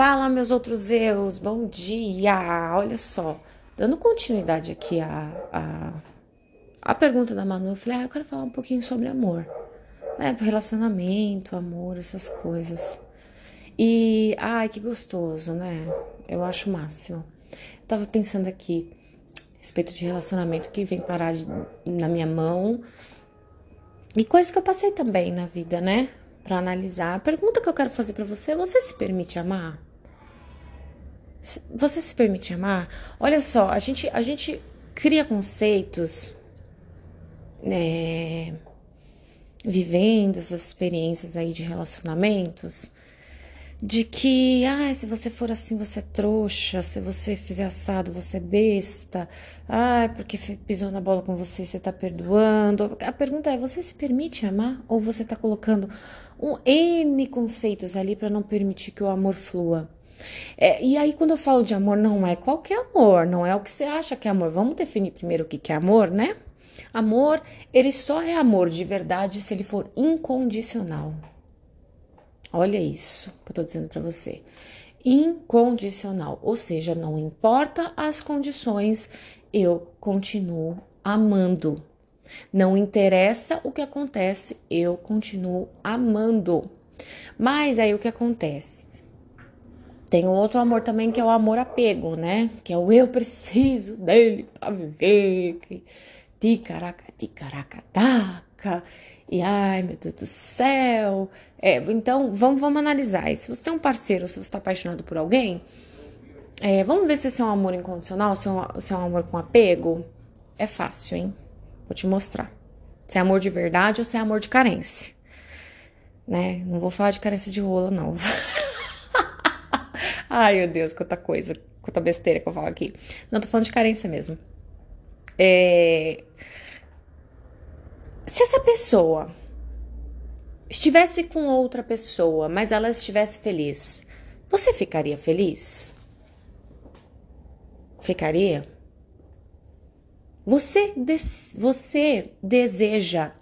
Fala, meus outros eus, bom dia! Olha só, dando continuidade aqui a, a, pergunta da Manu, eu falei, ah, eu quero falar um pouquinho sobre amor, né? Relacionamento, amor, essas coisas. E, ai, que gostoso, né? Eu acho o máximo. Eu tava pensando aqui, respeito de relacionamento que vem parar de, na minha mão e coisas que eu passei também na vida, né? Para analisar. A pergunta que eu quero fazer para você: você se permite amar? Você se permite amar? Olha só, a gente, a gente cria conceitos, né? Vivendo essas experiências aí de relacionamentos de que, ah, se você for assim, você é trouxa, se você fizer assado, você é besta, ah, porque pisou na bola com você, você tá perdoando. A pergunta é: você se permite amar ou você tá colocando um N conceitos ali para não permitir que o amor flua? É, e aí, quando eu falo de amor, não é qualquer amor, não é o que você acha que é amor. Vamos definir primeiro o que é amor, né? Amor, ele só é amor de verdade se ele for incondicional. Olha isso que eu tô dizendo para você. Incondicional, ou seja, não importa as condições, eu continuo amando. Não interessa o que acontece, eu continuo amando. Mas aí o que acontece? Tem um outro amor também que é o amor apego, né? Que é o eu preciso dele para viver. Ticaraca, ticaraca, taca. E ai, meu Deus do céu. É, então, vamos, vamos analisar. E se você tem um parceiro, se você está apaixonado por alguém, é, vamos ver se esse é um amor incondicional, se é um, se é um amor com apego. É fácil, hein? Vou te mostrar. Se é amor de verdade ou se é amor de carência. Né? Não vou falar de carência de rola, não. ai, meu Deus, quanta coisa, quanta besteira que eu falo aqui. Não, tô falando de carência mesmo. É se essa pessoa estivesse com outra pessoa, mas ela estivesse feliz, você ficaria feliz? Ficaria? Você, você deseja,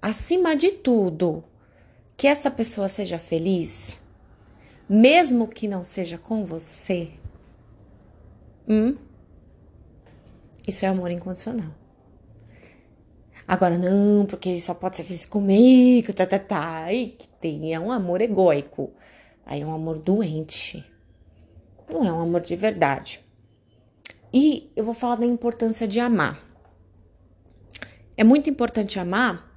acima de tudo, que essa pessoa seja feliz, mesmo que não seja com você? Hum? Isso é amor incondicional. Agora, não, porque só pode ser feliz comigo, tá, tá, tá. Aí que tem, é um amor egóico. Aí é um amor doente. Não é um amor de verdade. E eu vou falar da importância de amar. É muito importante amar,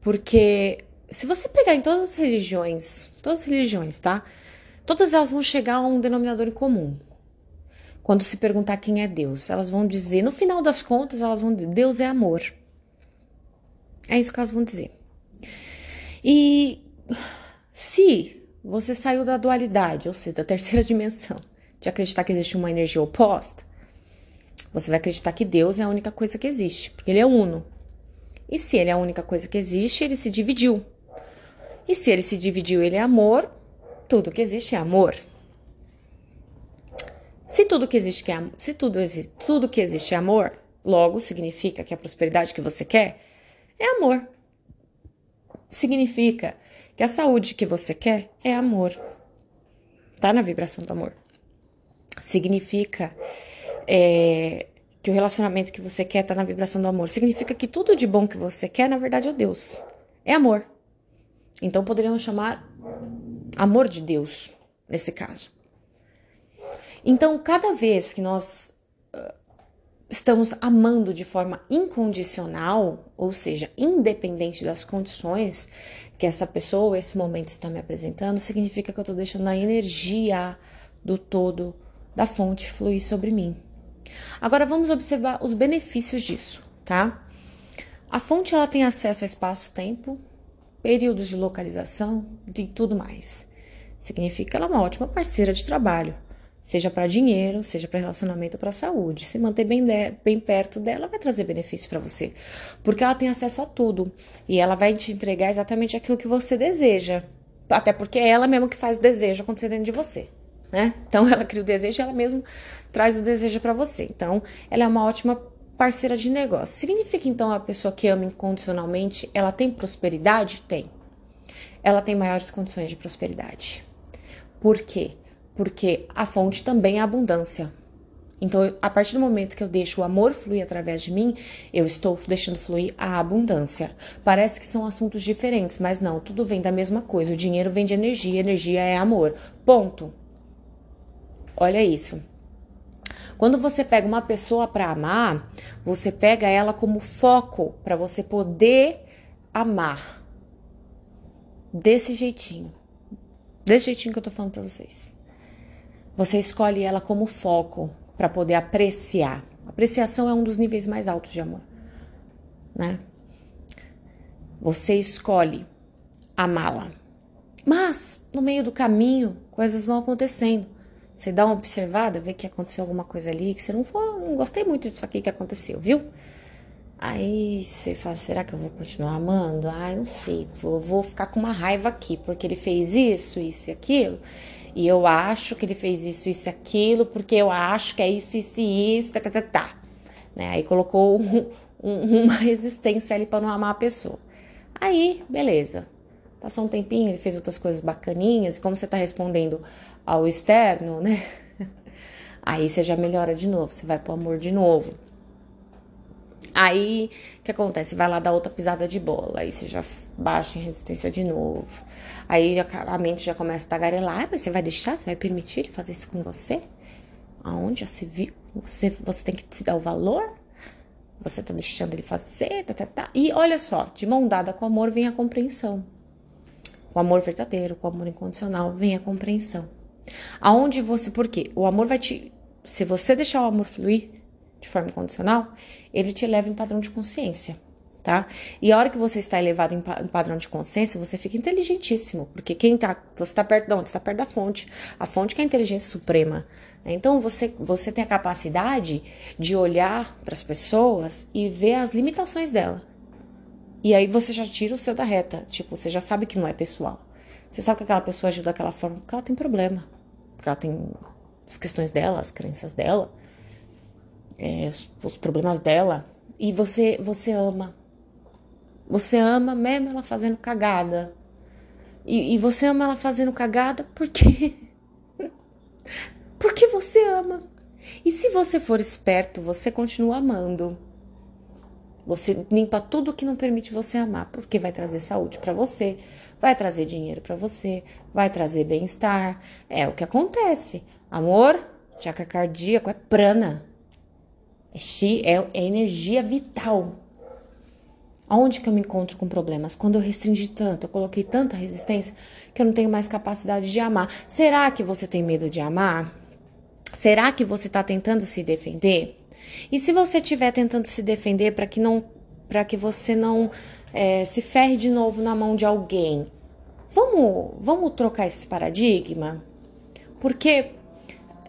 porque se você pegar em todas as religiões, todas as religiões, tá? Todas elas vão chegar a um denominador em comum. Quando se perguntar quem é Deus, elas vão dizer, no final das contas, elas vão dizer: Deus é amor. É isso que elas vão dizer. E se você saiu da dualidade, ou seja, da terceira dimensão, de acreditar que existe uma energia oposta, você vai acreditar que Deus é a única coisa que existe, porque ele é uno. E se ele é a única coisa que existe, ele se dividiu. E se ele se dividiu, ele é amor, tudo que existe é amor. Se tudo que existe é, se tudo, tudo que existe é amor, logo significa que a prosperidade que você quer é amor. Significa que a saúde que você quer é amor. Tá na vibração do amor. Significa é, que o relacionamento que você quer tá na vibração do amor. Significa que tudo de bom que você quer, na verdade, é Deus. É amor. Então poderíamos chamar amor de Deus, nesse caso. Então, cada vez que nós estamos amando de forma incondicional, ou seja, independente das condições que essa pessoa, esse momento está me apresentando, significa que eu estou deixando a energia do todo, da fonte, fluir sobre mim. Agora vamos observar os benefícios disso, tá? A fonte ela tem acesso a espaço-tempo, períodos de localização e tudo mais. Significa que ela é uma ótima parceira de trabalho seja para dinheiro, seja para relacionamento ou para saúde. Se manter bem, de, bem perto dela vai trazer benefício para você, porque ela tem acesso a tudo e ela vai te entregar exatamente aquilo que você deseja, até porque é ela mesma que faz o desejo acontecer dentro de você. Né? Então ela cria o desejo ela mesma traz o desejo para você. Então ela é uma ótima parceira de negócio. Significa então a pessoa que ama incondicionalmente, ela tem prosperidade? Tem. Ela tem maiores condições de prosperidade. Por quê? Porque a fonte também é abundância. Então, a partir do momento que eu deixo o amor fluir através de mim, eu estou deixando fluir a abundância. Parece que são assuntos diferentes, mas não, tudo vem da mesma coisa. O dinheiro vem de energia, energia é amor. Ponto. Olha isso. Quando você pega uma pessoa para amar, você pega ela como foco para você poder amar. Desse jeitinho. Desse jeitinho que eu tô falando para vocês. Você escolhe ela como foco para poder apreciar. Apreciação é um dos níveis mais altos de amor, né? Você escolhe amá-la. Mas no meio do caminho, coisas vão acontecendo. Você dá uma observada, vê que aconteceu alguma coisa ali que você não foi, não gostei muito disso aqui que aconteceu, viu? Aí você fala, será que eu vou continuar amando? Ai, não sei, vou, vou ficar com uma raiva aqui, porque ele fez isso, isso e aquilo. E eu acho que ele fez isso, isso e aquilo, porque eu acho que é isso, isso e isso, tá, tá, tá. tá. Né? Aí colocou um, um, uma resistência ali para não amar a pessoa. Aí, beleza. Passou um tempinho, ele fez outras coisas bacaninhas, e como você tá respondendo ao externo, né? Aí você já melhora de novo, você vai pro amor de novo. Aí, o que acontece? Vai lá dar outra pisada de bola. Aí você já baixa em resistência de novo. Aí já, a mente já começa a tagarelar. Mas você vai deixar? Você vai permitir ele fazer isso com você? Aonde já se viu? Você, você tem que se dar o valor? Você tá deixando ele fazer? Tá, tá, tá. E olha só, de mão dada com o amor vem a compreensão. Com o amor verdadeiro, com o amor incondicional, vem a compreensão. Aonde você. Por quê? O amor vai te. Se você deixar o amor fluir, de forma incondicional, ele te leva em padrão de consciência, tá? E a hora que você está elevado em, padrão de consciência, você fica inteligentíssimo, porque quem tá, você está perto de onde? Está perto da fonte, a fonte que é a inteligência suprema. Né? Então você, você tem a capacidade de olhar para as pessoas e ver as limitações dela. E aí você já tira o seu da reta, tipo, você já sabe que não é pessoal. Você sabe que aquela pessoa agiu daquela forma porque ela tem problema, porque ela tem as questões dela, as crenças dela é, os problemas dela e você você ama. Você ama mesmo ela fazendo cagada. E, e você ama ela fazendo cagada porque porque você ama. E se você for esperto, você continua amando. Você limpa tudo que não permite você amar, porque vai trazer saúde para você, vai trazer dinheiro para você, vai trazer bem-estar. É o que acontece. Amor, chakra cardíaco é prana. É, é energia vital. Aonde que eu me encontro com problemas? Quando eu restringi tanto, eu coloquei tanta resistência que eu não tenho mais capacidade de amar. Será que você tem medo de amar? Será que você está tentando se defender? E se você estiver tentando se defender para que não, para que você não é, se ferre de novo na mão de alguém, vamos, vamos trocar esse paradigma, porque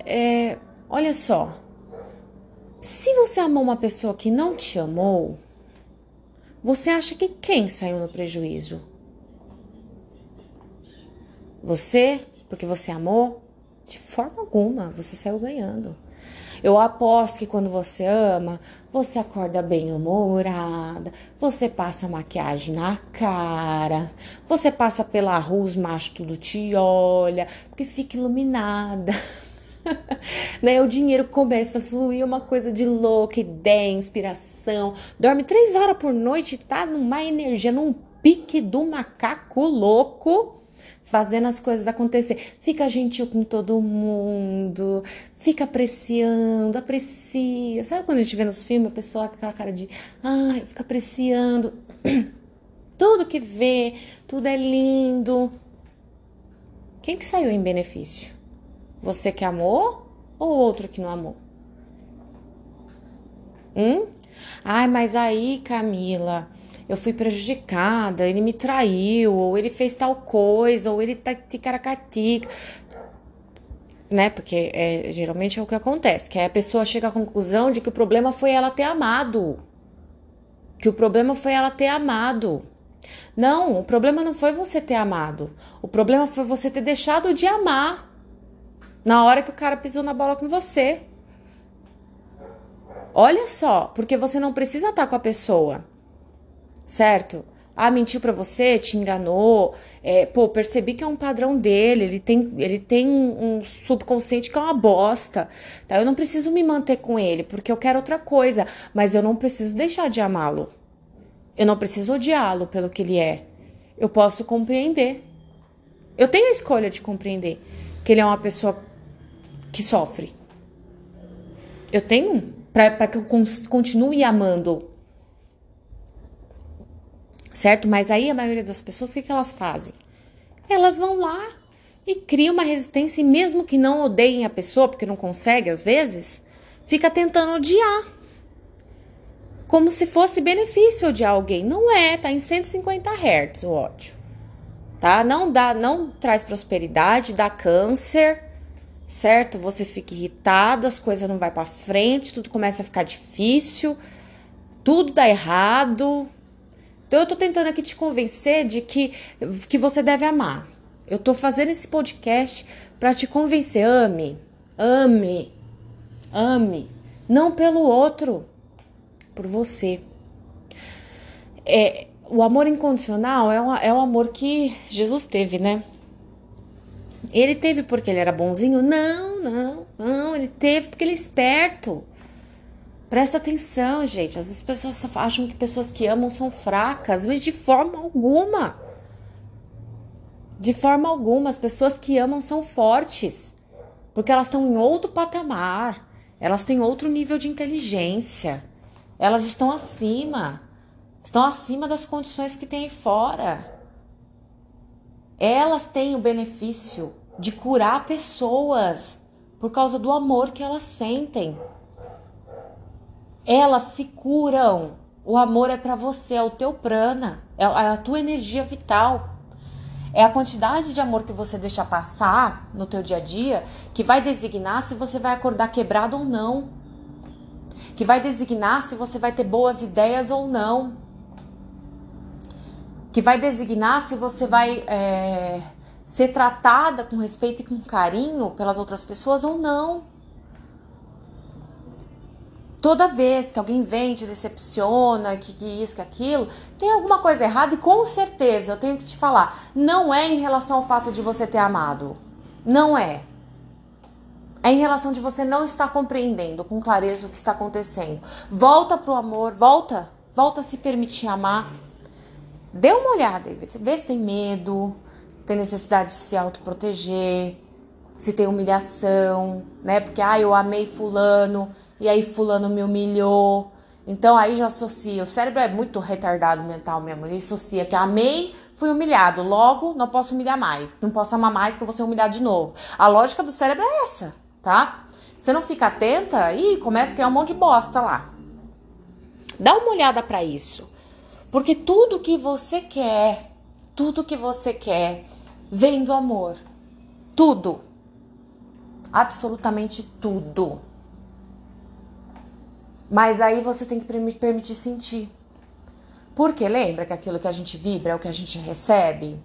é, olha só, se você amou uma pessoa que não te amou, você acha que quem saiu no prejuízo? Você, porque você amou? De forma alguma, você saiu ganhando. Eu aposto que quando você ama, você acorda bem-humorada, você passa maquiagem na cara, você passa pela rua, os machos tudo te olha, porque fica iluminada. né? O dinheiro começa a fluir, uma coisa de louca, ideia, inspiração. Dorme três horas por noite, tá numa energia, num pique do macaco louco, fazendo as coisas acontecer. Fica gentil com todo mundo, fica apreciando, aprecia. Sabe quando a gente vê nos filmes a pessoa com aquela cara de, ai, fica apreciando. Tudo que vê, tudo é lindo. Quem que saiu em benefício? Você que amou ou outro que não amou? Hum? Ai, mas aí, Camila, eu fui prejudicada, ele me traiu, ou ele fez tal coisa, ou ele tá ticaracatica. Né? Porque é, geralmente é o que acontece, que a pessoa chega à conclusão de que o problema foi ela ter amado. Que o problema foi ela ter amado. Não, o problema não foi você ter amado. O problema foi você ter deixado de amar na hora que o cara pisou na bola com você. Olha só, porque você não precisa estar com a pessoa, certo? Ah, mentiu para você, te enganou. É, pô, percebi que é um padrão dele. Ele tem, ele tem um subconsciente que é uma bosta. Tá? Eu não preciso me manter com ele porque eu quero outra coisa. Mas eu não preciso deixar de amá-lo. Eu não preciso odiá-lo pelo que ele é. Eu posso compreender. Eu tenho a escolha de compreender que ele é uma pessoa que sofre. Eu tenho para que eu continue amando certo? Mas aí a maioria das pessoas, o que, que elas fazem? Elas vão lá e criam uma resistência, e mesmo que não odeiem a pessoa, porque não consegue às vezes, fica tentando odiar. Como se fosse benefício odiar alguém. Não é, tá em 150 Hz o ódio. Tá? Não dá, não traz prosperidade, dá câncer, certo? Você fica irritada, as coisas não vai para frente, tudo começa a ficar difícil, tudo dá errado, então eu tô tentando aqui te convencer de que, que você deve amar. Eu tô fazendo esse podcast para te convencer. Ame, ame, ame. Não pelo outro, por você. É, o amor incondicional é, é o amor que Jesus teve, né? Ele teve porque ele era bonzinho? Não, não, não. Ele teve porque ele é esperto. Presta atenção, gente. Às vezes as pessoas acham que pessoas que amam são fracas, mas de forma alguma. De forma alguma, as pessoas que amam são fortes, porque elas estão em outro patamar, elas têm outro nível de inteligência, elas estão acima, estão acima das condições que tem aí fora. Elas têm o benefício de curar pessoas por causa do amor que elas sentem elas se curam. O amor é para você, é o teu prana, é a tua energia vital. É a quantidade de amor que você deixa passar no teu dia a dia que vai designar se você vai acordar quebrado ou não. Que vai designar se você vai ter boas ideias ou não. Que vai designar se você vai é, ser tratada com respeito e com carinho pelas outras pessoas ou não. Toda vez que alguém vem, te decepciona, que, que isso, que aquilo, tem alguma coisa errada e com certeza eu tenho que te falar, não é em relação ao fato de você ter amado. Não é. É em relação de você não estar compreendendo com clareza o que está acontecendo. Volta pro amor, volta, volta a se permitir amar. Dê uma olhada, vê se tem medo, se tem necessidade de se autoproteger, se tem humilhação, né? Porque ah, eu amei fulano, e aí fulano me humilhou. Então aí já associa, o cérebro é muito retardado mental mesmo, ele associa que amei, fui humilhado, logo não posso humilhar mais, não posso amar mais que eu vou ser humilhado de novo. A lógica do cérebro é essa, tá? Você não fica atenta e começa a criar um monte de bosta lá. Dá uma olhada para isso. Porque tudo que você quer, tudo que você quer vem do amor. Tudo. Absolutamente tudo. Mas aí você tem que permitir sentir. Porque lembra que aquilo que a gente vibra é o que a gente recebe?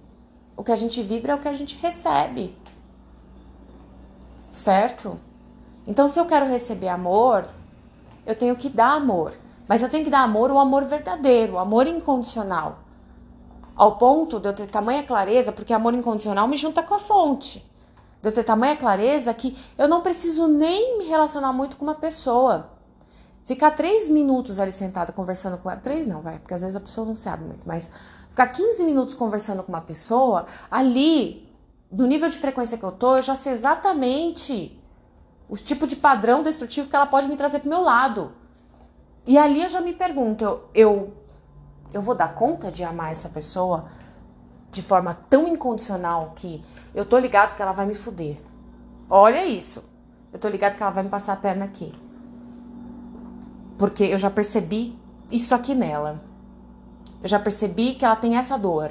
O que a gente vibra é o que a gente recebe. Certo? Então, se eu quero receber amor, eu tenho que dar amor. Mas eu tenho que dar amor, o amor verdadeiro, o amor incondicional. Ao ponto de eu ter tamanha clareza, porque amor incondicional me junta com a fonte. De eu ter tamanha clareza que eu não preciso nem me relacionar muito com uma pessoa. Ficar três minutos ali sentada conversando com ela. Três não, vai, porque às vezes a pessoa não se abre muito, mas ficar 15 minutos conversando com uma pessoa, ali, no nível de frequência que eu tô, eu já sei exatamente o tipo de padrão destrutivo que ela pode me trazer pro meu lado. E ali eu já me pergunto, eu, eu, eu vou dar conta de amar essa pessoa de forma tão incondicional que eu tô ligado que ela vai me fuder. Olha isso. Eu tô ligado que ela vai me passar a perna aqui. Porque eu já percebi isso aqui nela. Eu já percebi que ela tem essa dor.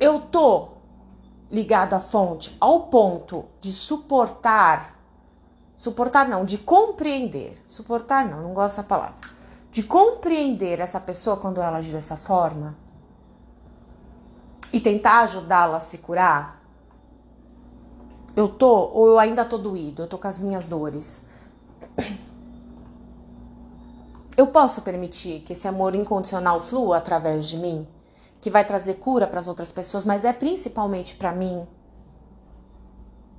Eu tô ligada à fonte ao ponto de suportar, suportar não, de compreender, suportar não, não gosto dessa palavra, de compreender essa pessoa quando ela agir dessa forma e tentar ajudá-la a se curar. Eu tô ou eu ainda tô doído, eu tô com as minhas dores. Eu posso permitir que esse amor incondicional flua através de mim, que vai trazer cura para as outras pessoas, mas é principalmente para mim.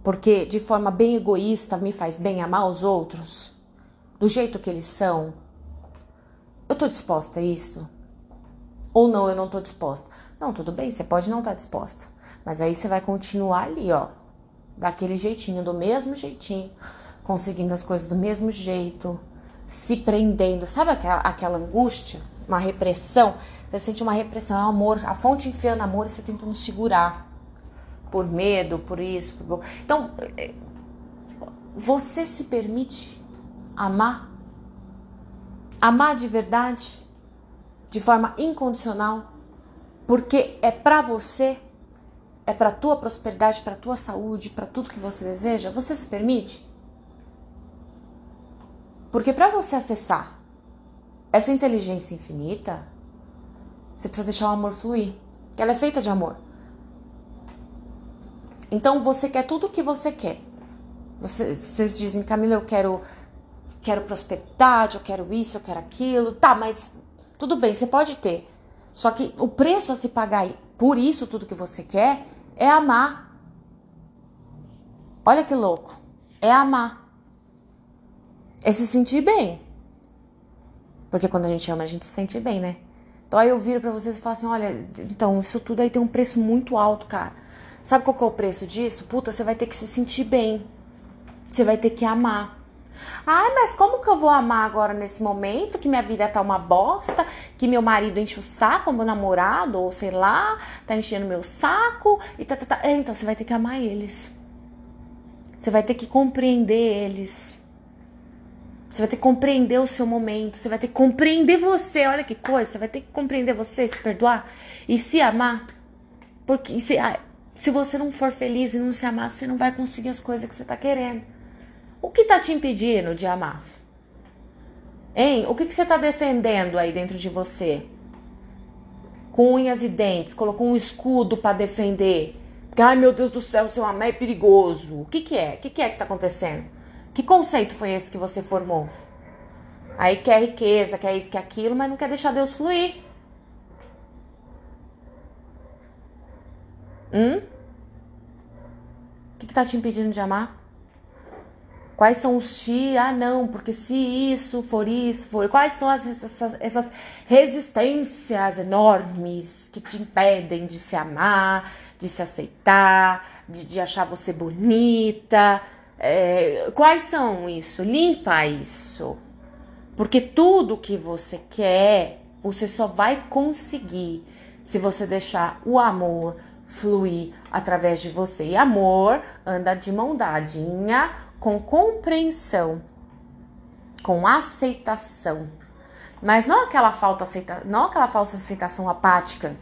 Porque de forma bem egoísta me faz bem amar os outros, do jeito que eles são. Eu tô disposta a isso? Ou não, eu não tô disposta. Não, tudo bem, você pode não estar tá disposta. Mas aí você vai continuar ali, ó. Daquele jeitinho, do mesmo jeitinho. Conseguindo as coisas do mesmo jeito se prendendo. Sabe aquela, aquela angústia? Uma repressão? Você sente uma repressão, é o amor, a fonte enfiando amor e você tentando segurar. Por medo, por isso. Por... Então, é, você se permite amar? Amar de verdade? De forma incondicional? Porque é para você? É para tua prosperidade, para tua saúde, para tudo que você deseja? Você se permite? Porque para você acessar essa inteligência infinita, você precisa deixar o amor fluir. Que ela é feita de amor. Então você quer tudo o que você quer. Você, vocês dizem, Camila, eu quero, quero prosperidade, eu quero isso, eu quero aquilo. Tá, mas tudo bem, você pode ter. Só que o preço a se pagar por isso tudo que você quer é amar. Olha que louco. É amar é se sentir bem. Porque quando a gente ama, a gente se sente bem, né? Então aí eu viro para vocês e falo assim: olha, então isso tudo aí tem um preço muito alto, cara. Sabe qual que é o preço disso? Puta, você vai ter que se sentir bem. Você vai ter que amar. Ai, mas como que eu vou amar agora nesse momento que minha vida tá uma bosta, que meu marido enche o saco, meu namorado, ou sei lá, tá enchendo meu saco e tá, tá, tá. É, então você vai ter que amar eles. Você vai ter que compreender eles. Você vai ter que compreender o seu momento, você vai ter que compreender você. Olha que coisa, você vai ter que compreender você, se perdoar e se amar. Porque se, ah, se você não for feliz e não se amar, você não vai conseguir as coisas que você tá querendo. O que tá te impedindo de amar? Hein? O que, que você tá defendendo aí dentro de você? Com unhas e dentes, colocou um escudo para defender. Porque, ai meu Deus do céu, seu amar é perigoso. O que, que é? O que, que é que tá acontecendo? Que conceito foi esse que você formou? Aí quer riqueza, quer isso, quer aquilo, mas não quer deixar Deus fluir. Hum? O que, que tá te impedindo de amar? Quais são os ti? Ah, não, porque se isso for isso, for. Quais são as, essas, essas resistências enormes que te impedem de se amar, de se aceitar, de, de achar você bonita? É, quais são isso? Limpa isso. Porque tudo que você quer, você só vai conseguir se você deixar o amor fluir através de você. E amor anda de mão dadinha com compreensão, com aceitação. Mas não aquela falta aceita, não aquela falsa aceitação apática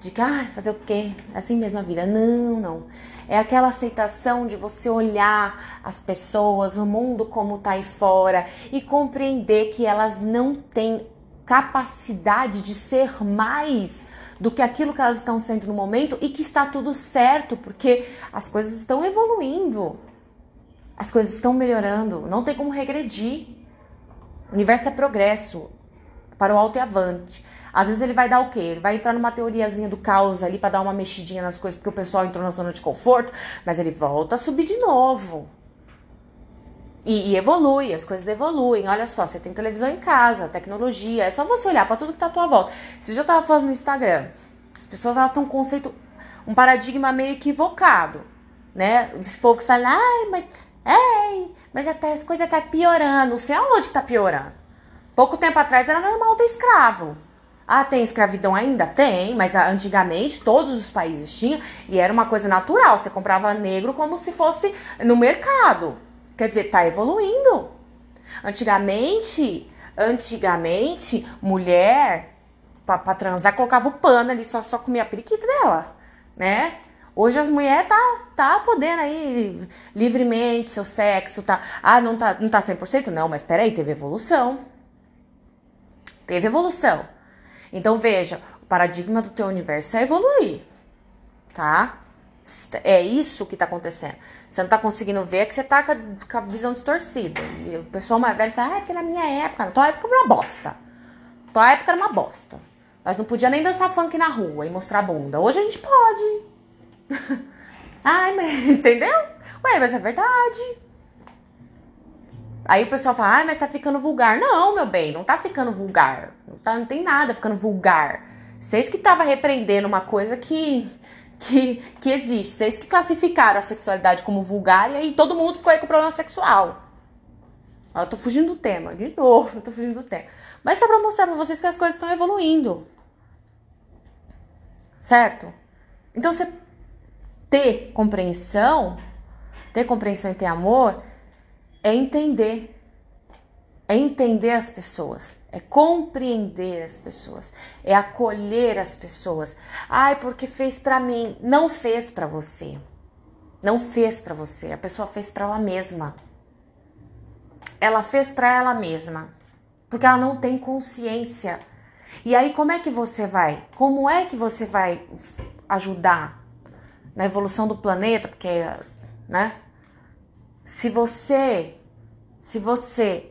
de que ah, fazer o quê? É assim mesmo a vida. Não, não. É aquela aceitação de você olhar as pessoas, o mundo como tá aí fora e compreender que elas não têm capacidade de ser mais do que aquilo que elas estão sendo no momento e que está tudo certo, porque as coisas estão evoluindo. As coisas estão melhorando, não tem como regredir. O universo é progresso para o alto e avante. Às vezes ele vai dar o quê? Ele vai entrar numa teoriazinha do caos ali para dar uma mexidinha nas coisas porque o pessoal entrou na zona de conforto, mas ele volta a subir de novo. E, e, evolui, as coisas evoluem. Olha só, você tem televisão em casa, tecnologia, é só você olhar para tudo que tá à tua volta. Se eu tava falando no Instagram, as pessoas elas têm um conceito, um paradigma meio equivocado, né? Esse povo que fala, ai, mas, ei, mas até as coisas tá piorando. Não sei aonde que tá piorando. Pouco tempo atrás era normal ter escravo. Ah, tem escravidão ainda? Tem, mas antigamente todos os países tinham e era uma coisa natural. Você comprava negro como se fosse no mercado. Quer dizer, tá evoluindo. Antigamente, antigamente, mulher para transar colocava o pano ali, só, só comia a periquita dela, né? Hoje as mulheres tá, tá podendo aí livremente seu sexo, tá. Ah, não tá, não tá 100%? Não, mas peraí, teve evolução. Teve evolução. Então veja, o paradigma do teu universo é evoluir, tá? é isso que tá acontecendo. Você não tá conseguindo ver, é que você tá com a, visão distorcida. E o pessoal mais velho fala, ah, porque na minha época, na tua época era uma bosta. Tua época era uma bosta. Nós não podia nem dançar funk na rua e mostrar bunda. Hoje a gente pode. Ai, mas entendeu? Ué, mas é verdade. Aí o pessoal fala, ah, mas tá ficando vulgar. Não, meu bem, não tá ficando vulgar. Não, tá, não tem nada ficando vulgar. Vocês que tava repreendendo uma coisa que, que, que existe. Vocês que classificaram a sexualidade como vulgar e aí todo mundo ficou aí com problema sexual. Eu tô fugindo do tema, de novo, eu tô fugindo do tema. Mas só pra mostrar pra vocês que as coisas estão evoluindo. Certo? Então você ter compreensão, ter compreensão e ter amor é entender. É entender as pessoas, é compreender as pessoas, é acolher as pessoas. Ai, porque fez para mim, não fez para você. Não fez para você, a pessoa fez para ela mesma. Ela fez para ela mesma, porque ela não tem consciência. E aí como é que você vai? Como é que você vai ajudar na evolução do planeta? Porque, né? Se você, se você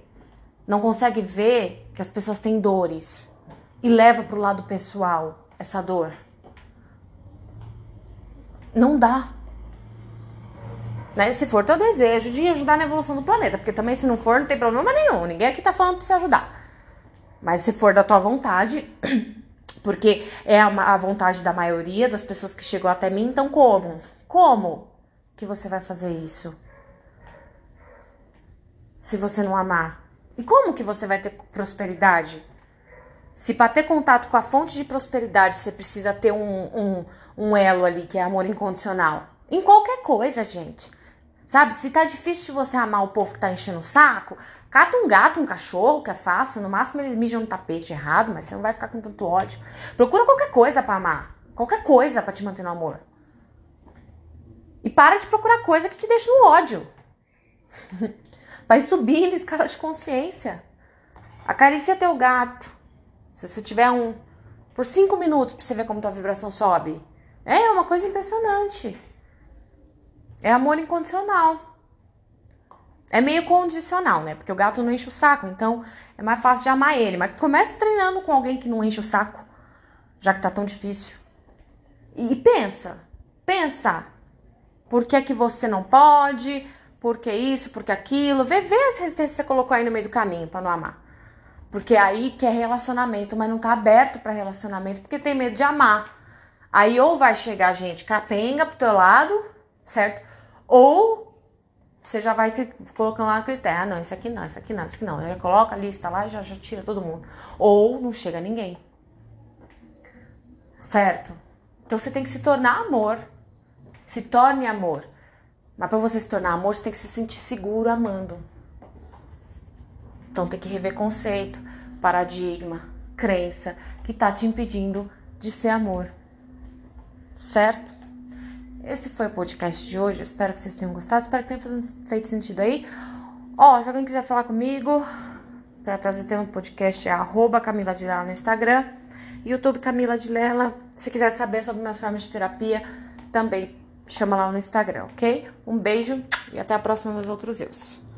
não consegue ver que as pessoas têm dores e leva para o lado pessoal essa dor, não dá. Né? Se for teu desejo de ajudar na evolução do planeta, porque também se não for, não tem problema nenhum. Ninguém aqui tá falando para você ajudar. Mas se for da tua vontade, porque é a, vontade da maioria das pessoas que chegou até mim, então como? Como que você vai fazer isso? Se você não amar? E como que você vai ter prosperidade? Se para ter contato com a fonte de prosperidade você precisa ter um, um, um elo ali, que é amor incondicional. Em qualquer coisa, gente. Sabe? Se tá difícil de você amar o povo que tá enchendo o saco, cata um gato, um cachorro, que é fácil. No máximo eles mijam no tapete errado, mas você não vai ficar com tanto ódio. Procura qualquer coisa para amar. Qualquer coisa para te manter no amor. E para de procurar coisa que te deixa no ódio. Vai subir na escala de consciência. Acaricia teu gato. Se você tiver um por cinco minutos para você ver como tua vibração sobe. É uma coisa impressionante. É amor incondicional. É meio condicional, né? Porque o gato não enche o saco, então é mais fácil de amar ele. Mas comece treinando com alguém que não enche o saco, já que tá tão difícil. E pensa, pensa. Por que é que você não pode? Porque isso, porque aquilo. Vê, vê as resistências que você colocou aí no meio do caminho para não amar. Porque aí quer relacionamento, mas não tá aberto para relacionamento porque tem medo de amar. Aí ou vai chegar gente capenga pro teu lado, certo? Ou você já vai colocando lá no critério. Ah, não, isso aqui não, isso aqui não, isso aqui não. Aí coloca a lista lá e já, já tira todo mundo. Ou não chega ninguém. Certo? Então você tem que se tornar amor. Se torne amor. Mas para você se tornar amor, você tem que se sentir seguro amando. Então tem que rever conceito, paradigma, crença que tá te impedindo de ser amor. Certo? Esse foi o podcast de hoje. espero que vocês tenham gostado. Espero que tenha feito sentido aí. Ó, se alguém quiser falar comigo, para trazer tema do podcast é arroba Camila no Instagram. YouTube Camila de Lela. Se quiser saber sobre minhas formas de terapia, também chama lá no Instagram, ok? Um beijo e até a próxima, meus outros eus.